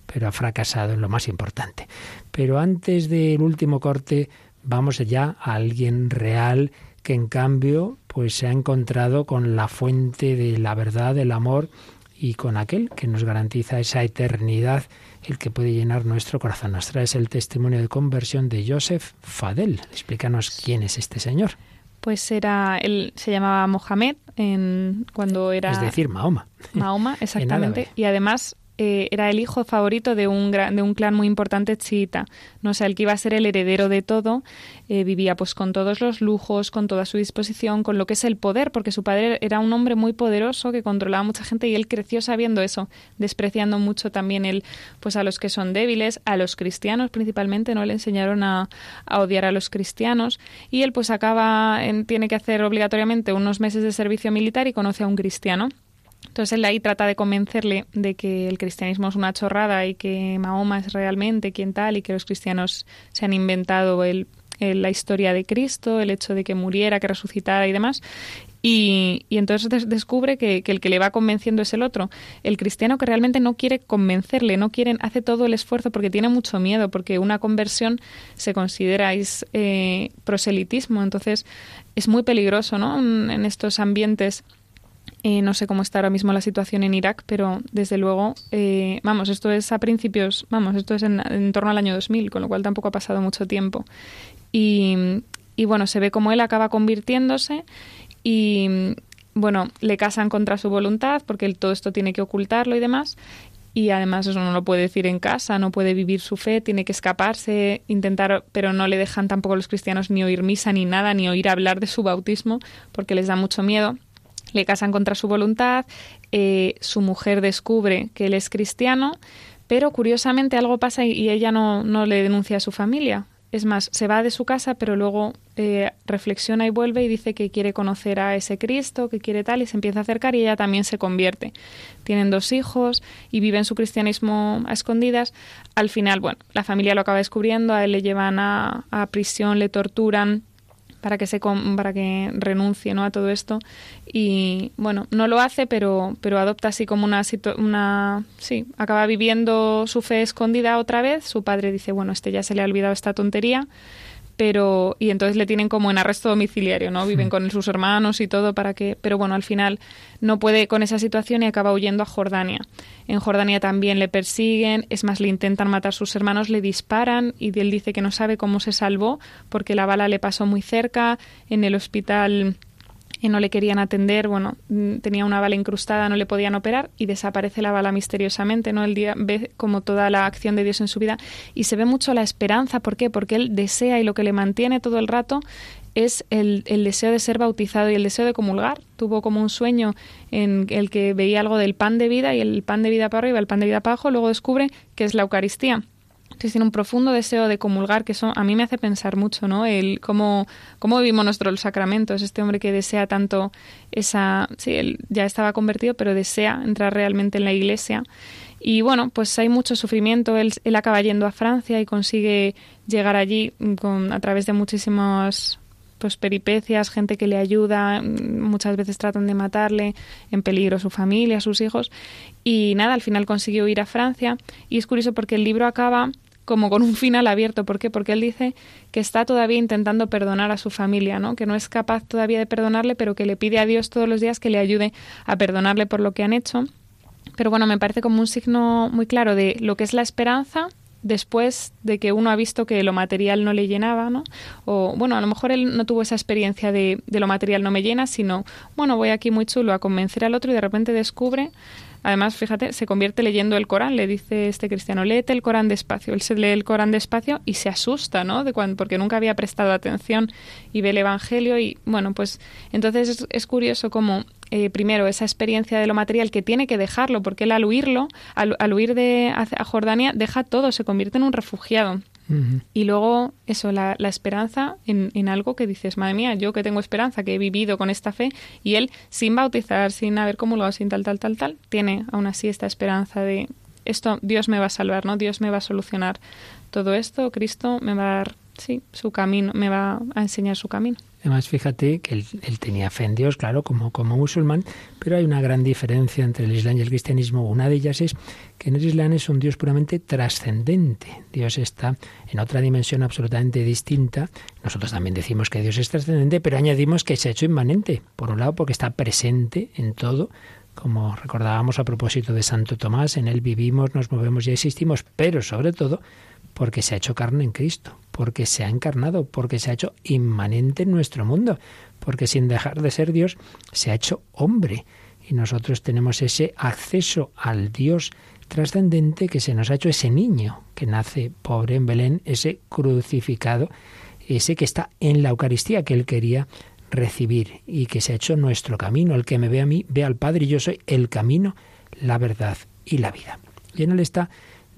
pero ha fracasado en lo más importante. Pero antes del último corte, vamos ya a alguien real que en cambio pues se ha encontrado con la fuente de la verdad, del amor y con aquel que nos garantiza esa eternidad, el que puede llenar nuestro corazón. Nos traes el testimonio de conversión de Joseph Fadel. Explícanos quién es este señor. Pues era, él se llamaba Mohamed en, cuando era... Es decir, Mahoma. Mahoma, exactamente. Y además eh, era el hijo favorito de un, gran- de un clan muy importante chiita. No o el que iba a ser el heredero de todo, eh, vivía pues con todos los lujos, con toda su disposición, con lo que es el poder, porque su padre era un hombre muy poderoso que controlaba mucha gente y él creció sabiendo eso, despreciando mucho también él, pues a los que son débiles, a los cristianos principalmente, no le enseñaron a, a odiar a los cristianos y él pues acaba, en- tiene que hacer obligatoriamente unos meses de servicio militar y conoce a un cristiano. Entonces él ahí trata de convencerle de que el cristianismo es una chorrada y que Mahoma es realmente quien tal y que los cristianos se han inventado el, la historia de Cristo, el hecho de que muriera, que resucitara y demás. Y, y entonces des- descubre que, que el que le va convenciendo es el otro. El cristiano que realmente no quiere convencerle, no quieren, hace todo el esfuerzo porque tiene mucho miedo, porque una conversión se considera eh, proselitismo. Entonces es muy peligroso, ¿no? En estos ambientes eh, no sé cómo está ahora mismo la situación en Irak, pero desde luego, eh, vamos, esto es a principios, vamos, esto es en, torno al año 2000, con lo cual tampoco ha pasado mucho tiempo. Y, bueno, se ve como él acaba convirtiéndose y bueno, le casan contra su voluntad porque todo esto tiene que ocultarlo y demás. Y además eso no lo puede decir en casa, no puede vivir su fe, tiene que escaparse, intentar, pero no le dejan tampoco los cristianos ni oír misa ni nada, ni oír hablar de su bautismo, porque les da mucho miedo. Le casan contra su voluntad, eh, su mujer descubre que él es cristiano, pero curiosamente algo pasa y, ella no, no le denuncia a su familia. Es más, se va de su casa, pero luego eh, reflexiona y vuelve y dice que quiere conocer a ese Cristo, que quiere tal, y se empieza a acercar y ella también se convierte. Tienen dos hijos y viven su cristianismo a escondidas. Al final, bueno, la familia lo acaba descubriendo, a él le llevan a, a prisión, le torturan para que se para que renuncie ¿no? a todo esto. Y bueno no lo hace pero pero adopta así como una una sí acaba viviendo su fe escondida otra vez. Su padre dice bueno este ya se le ha olvidado esta tontería pero y entonces le tienen como en arresto domiciliario, ¿no? Viven con sus hermanos y todo para que, pero bueno, al final no puede con esa situación y acaba huyendo a Jordania. En Jordania también le persiguen, es más le intentan matar sus hermanos, le disparan y él dice que no sabe cómo se salvó porque la bala le pasó muy cerca en el hospital y no le querían atender, bueno, mm, tenía una bala incrustada, no le podían operar y desaparece la bala misteriosamente, ¿no? El día ve como toda la acción de Dios en su vida y se ve mucho la esperanza, ¿por qué? Porque él desea y lo que le mantiene todo el rato es el, el deseo de ser bautizado y el deseo de comulgar. Tuvo como un sueño en el que veía algo del pan de vida y el pan de vida para arriba, el pan de vida para abajo, luego descubre que es la Eucaristía. Tiene un profundo deseo de comulgar, que eso a mí me hace pensar mucho, ¿no? El cómo, cómo vivimos nuestros sacramentos. Este hombre que desea tanto esa... Sí, él ya estaba convertido, pero desea entrar realmente en la iglesia. Y bueno, pues hay mucho sufrimiento. Él, él acaba yendo a Francia y consigue llegar allí con, a través de muchísimos pues peripecias, gente que le ayuda, mm, muchas veces tratan de matarle, en peligro su familia, sus hijos. Y nada, al final consiguió ir a Francia. Y es curioso porque el libro acaba como con un final abierto. ¿Por qué? Porque él dice que está todavía intentando perdonar a su familia, ¿no? Que no es capaz todavía de perdonarle, pero que le pide a Dios todos los días que le ayude a perdonarle por lo que han hecho. Pero bueno, me parece como un signo muy claro de lo que es la esperanza después de que uno ha visto que lo material no le llenaba, ¿no? O bueno, a lo mejor él no tuvo esa experiencia de, de lo material no me llena, sino, bueno, voy aquí muy chulo a convencer al otro y de repente descubre Además, fíjate, se convierte leyendo el Corán. Le dice este cristiano, léete el Corán despacio. Él se lee el Corán despacio y se asusta, ¿no? De cuando, porque nunca había prestado atención y ve el Evangelio y, bueno, pues entonces es, es curioso cómo, eh, primero, esa experiencia de lo material que tiene que dejarlo, porque él al huirlo, al, al huir de a, a Jordania, deja todo, se convierte en un refugiado. Y luego, eso, la, la esperanza en, en algo que dices, madre mía, yo que tengo esperanza, que he vivido con esta fe, y él, sin bautizar, sin haber comulgado, sin tal, tal, tal, tal, tiene aún así esta esperanza de esto, Dios me va a salvar, ¿no? Dios me va a solucionar todo esto, Cristo me va a dar, sí, su camino, me va a enseñar su camino. Además, fíjate que él, tenía fe en Dios, claro, como, como musulmán, pero hay una gran diferencia entre el Islam y el cristianismo. Una de ellas es que en el Islam es un Dios puramente trascendente. Dios está en otra dimensión absolutamente distinta. Nosotros también decimos que Dios es trascendente, pero añadimos que se ha hecho inmanente. Por un lado, porque está presente en todo, como recordábamos a propósito de Santo Tomás, en él vivimos, nos movemos y existimos, pero sobre todo porque se ha hecho carne en Cristo, porque se ha encarnado, porque se ha hecho inmanente en nuestro mundo, porque sin dejar de ser Dios se ha hecho hombre. Y nosotros tenemos ese acceso al Dios trascendente que se nos ha hecho ese niño que nace pobre en Belén, ese crucificado, ese que está en la Eucaristía que él quería recibir y que se ha hecho nuestro camino. El que me ve a mí, ve al Padre y yo soy el camino, la verdad y la vida. Y en él está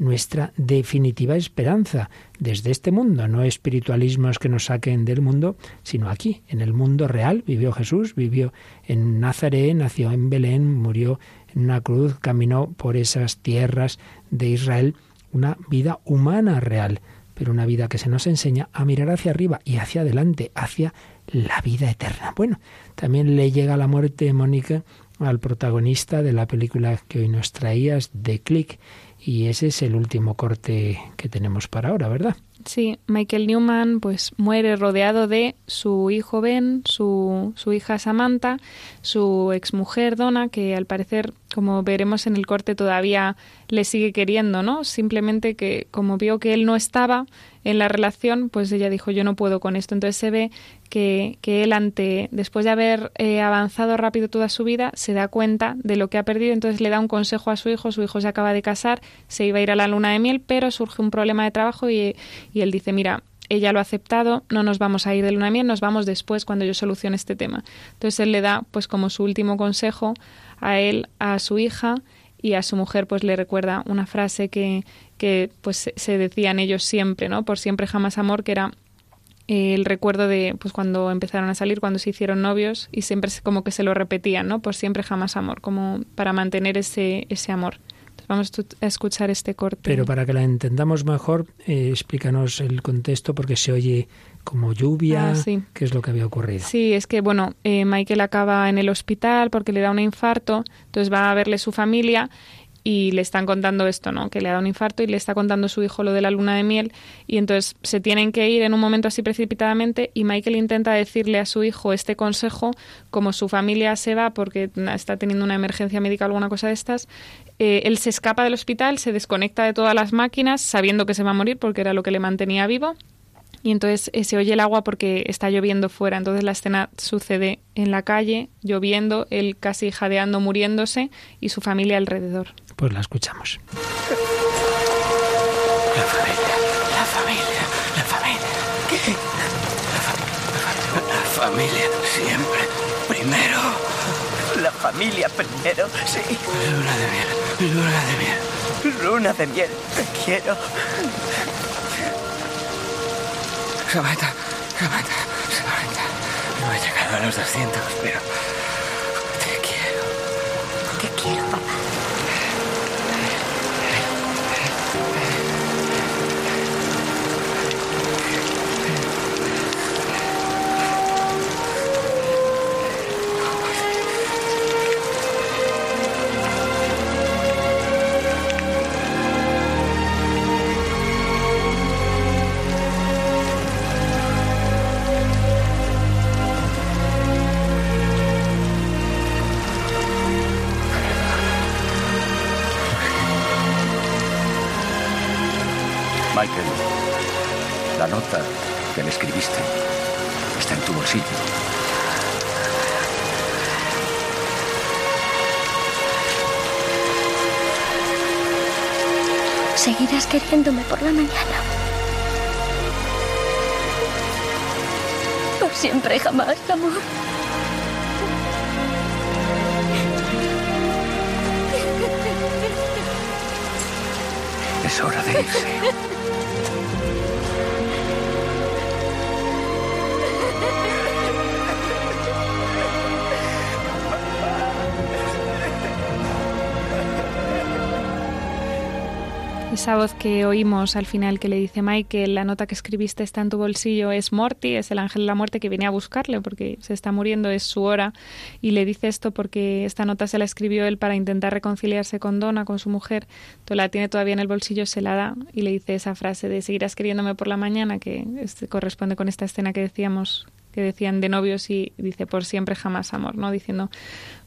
nuestra definitiva esperanza desde este mundo, no espiritualismos que nos saquen del mundo, sino aquí, en el mundo real. Vivió Jesús, vivió en Nazaret, nació en Belén, murió en una cruz, caminó por esas tierras de Israel, una vida humana real, pero una vida que se nos enseña a mirar hacia arriba y hacia adelante, hacia la vida eterna. Bueno, también le llega la muerte, Mónica, al protagonista de la película que hoy nos traías, de Click, y ese es el último corte que tenemos para ahora, ¿verdad? Sí, Michael Newman pues muere rodeado de su hijo Ben, su, su hija Samantha, su exmujer Donna, que al parecer, como veremos en el corte, todavía le sigue queriendo, ¿no? Simplemente que como vio que él no estaba en la relación, pues ella dijo yo no puedo con esto. Entonces se ve que, que él ante, después de haber eh, avanzado rápido toda su vida, se da cuenta de lo que ha perdido, entonces le da un consejo a su hijo, su hijo se acaba de casar, se iba a ir a la luna de miel, pero surge un problema de trabajo y, y él dice, mira, ella lo ha aceptado, no nos vamos a ir de luna de miel, nos vamos después cuando yo solucione este tema. Entonces él le da pues como su último consejo a él, a su hija y a su mujer pues le recuerda una frase que, que pues se- decían ellos siempre, ¿no? Por siempre jamás amor, que era eh, el recuerdo de pues cuando empezaron a salir, cuando se hicieron novios y siempre como que se lo repetían, ¿no? Por siempre jamás amor, como para mantener ese ese amor. Vamos a escuchar este corte. Pero para que la entendamos mejor, eh, explícanos el contexto porque se oye como lluvia, Ah, sí. qué es lo que había ocurrido. Sí, es que bueno, eh, Michael acaba en el hospital porque le da un infarto, entonces va a verle su familia y le están contando esto, ¿no? Que le ha dado un infarto y le está contando su hijo lo de la luna de miel y entonces se tienen que ir en un momento así precipitadamente y Michael intenta decirle a su hijo este consejo como su familia se va porque está teniendo una emergencia médica o alguna cosa de estas, eh, él se escapa del hospital, se desconecta de todas las máquinas sabiendo que se va a morir porque era lo que le mantenía vivo y entonces eh, se oye el agua porque está lloviendo fuera. Entonces la escena sucede en la calle, lloviendo, él casi jadeando, muriéndose y su familia alrededor. Pues la escuchamos. La familia, la familia, la familia. ¿Qué? La, fa- la familia, siempre. Primero. La familia primero, sí. Luna de miel, luna de miel. Luna de miel, te quiero. Samantha, Samantha, Samantha. No he llegado a los 200, pero te quiero. Te quiero, la nota que le escribiste está en tu bolsillo. Seguirás queriéndome por la mañana. Por siempre y jamás, amor. Es hora de irse. Esa voz que oímos al final que le dice Michael, la nota que escribiste está en tu bolsillo, es Morty, es el ángel de la muerte que viene a buscarle porque se está muriendo, es su hora. Y le dice esto porque esta nota se la escribió él para intentar reconciliarse con Donna, con su mujer. Entonces la tiene todavía en el bolsillo, se la da y le dice esa frase de seguirás queriéndome por la mañana, que es- corresponde con esta escena que decíamos, que decían de novios y dice por siempre jamás amor, ¿no? Diciendo,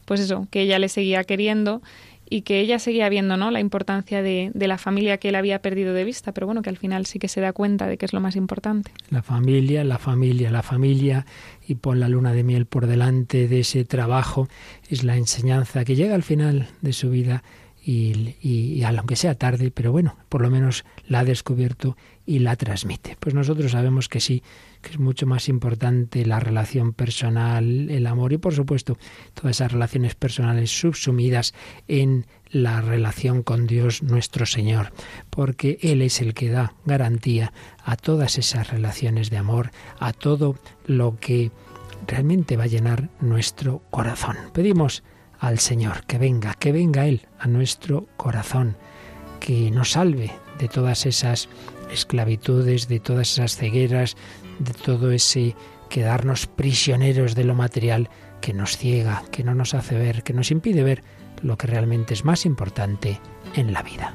pues eso, que ella le seguía queriendo y que ella seguía viendo ¿no? la importancia de, de la familia que él había perdido de vista, pero bueno, que al final sí que se da cuenta de que es lo más importante. La familia, la familia, la familia y pon la luna de miel por delante de ese trabajo es la enseñanza que llega al final de su vida y, y, y aunque sea tarde, pero bueno, por lo menos la ha descubierto y la transmite. Pues nosotros sabemos que sí, que es mucho más importante la relación personal, el amor y por supuesto todas esas relaciones personales subsumidas en la relación con Dios nuestro Señor, porque Él es el que da garantía a todas esas relaciones de amor, a todo lo que realmente va a llenar nuestro corazón. Pedimos al Señor que venga, que venga Él a nuestro corazón, que nos salve de todas esas esclavitudes, de todas esas cegueras, de todo ese quedarnos prisioneros de lo material que nos ciega, que no nos hace ver, que nos impide ver lo que realmente es más importante en la vida.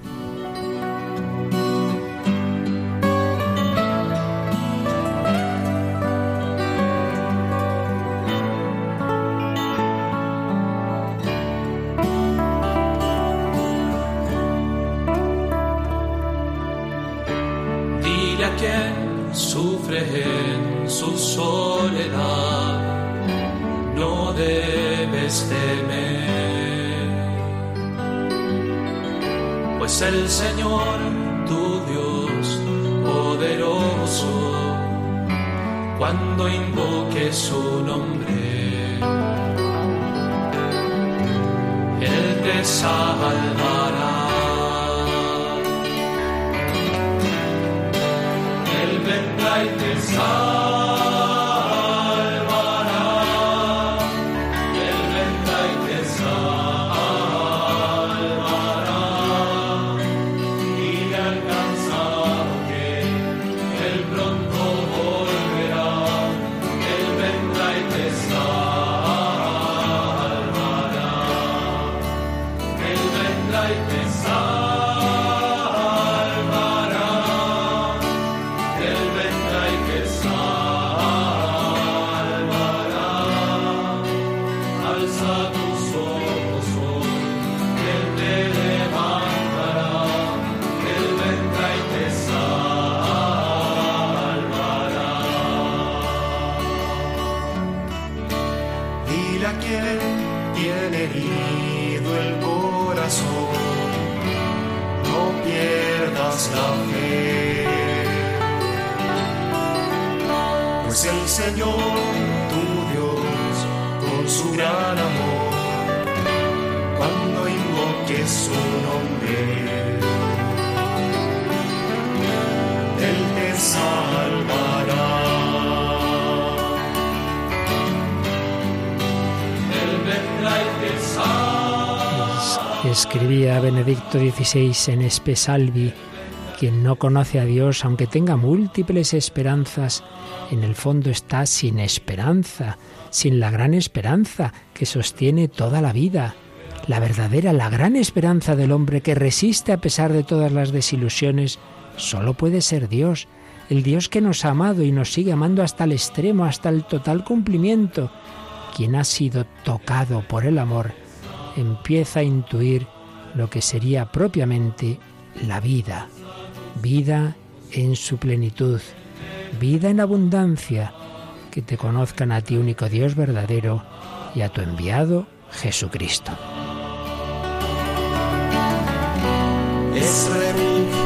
116 en Espesalvi, quien no conoce a Dios, aunque tenga múltiples esperanzas, en el fondo está sin esperanza, sin la gran esperanza que sostiene toda la vida. La verdadera, la gran esperanza del hombre que resiste a pesar de todas las desilusiones, solo puede ser Dios, el Dios que nos ha amado y nos sigue amando hasta el extremo, hasta el total cumplimiento. Quien ha sido tocado por el amor, empieza a intuir lo que sería propiamente la vida, vida en su plenitud, vida en abundancia, que te conozcan a ti único Dios verdadero y a tu enviado Jesucristo. es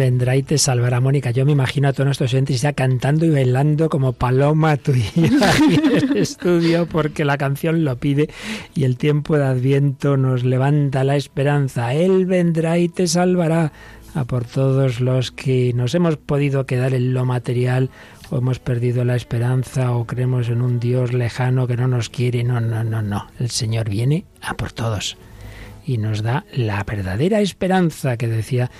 vendrá y te salvará, Mónica. Yo me imagino a todos nuestros oyentes ya cantando y bailando como paloma tuya en el estudio porque la canción lo pide y el tiempo de Adviento nos levanta la esperanza. Él vendrá y te salvará a por todos los que nos hemos podido quedar en lo material o hemos perdido la esperanza o creemos en un Dios lejano que no nos quiere. No, no, no, no. El Señor viene a por todos y nos da la verdadera esperanza que decía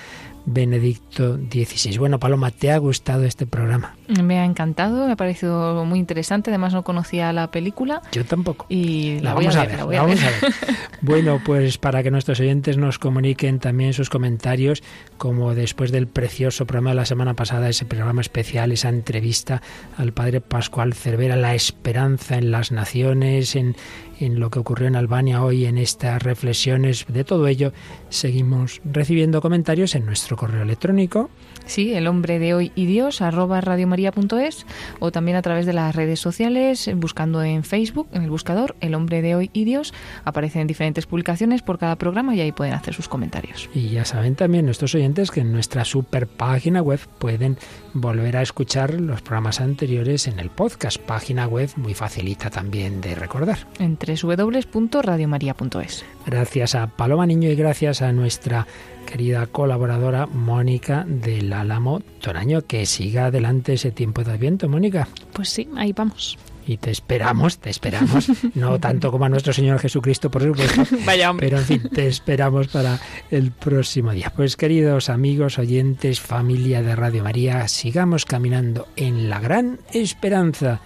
Benedicto XVI. Bueno, Paloma, ¿te ha gustado este programa? Me ha encantado, me ha parecido muy interesante. Además, no conocía la película. Yo tampoco. Y la, vamos a ver. La vamos a ver. bueno, pues para que nuestros oyentes nos comuniquen también sus comentarios, como después del precioso programa de la semana pasada, ese programa especial, esa entrevista al padre Pascual Cervera, La esperanza en las naciones, en, en lo que ocurrió en Albania hoy, en estas reflexiones, de todo ello, seguimos recibiendo comentarios en nuestro correo electrónico. Sí, el hombre de hoy y Dios, arroba radiomaria.es, o también a través de las redes sociales, buscando en Facebook, en el buscador, el hombre de hoy y Dios, aparecen diferentes publicaciones por cada programa y ahí pueden hacer sus comentarios. Y ya saben también nuestros oyentes que en nuestra super página web pueden volver a escuchar los programas anteriores en el podcast, página web muy facilita también de recordar. Entre www.radiomaria.es. Gracias a Paloma Niño y gracias a nuestra querida colaboradora Mónica del Álamo Toraño. Que siga adelante ese tiempo de Adviento, Mónica. Pues sí, ahí vamos. Y te esperamos, te esperamos, no tanto como a nuestro Señor Jesucristo, por supuesto. Vaya hombre. Pero en fin, te esperamos para el próximo día. Pues queridos amigos, oyentes, familia de Radio María, sigamos caminando en la gran esperanza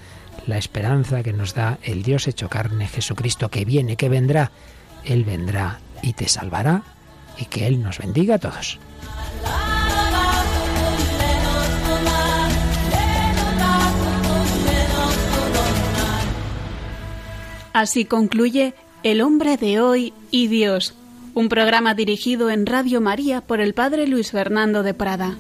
la esperanza que nos da el Dios hecho carne, Jesucristo, que viene, que vendrá. Él vendrá y te salvará y que Él nos bendiga a todos. Así concluye El hombre de hoy y Dios, un programa dirigido en Radio María por el Padre Luis Fernando de Prada.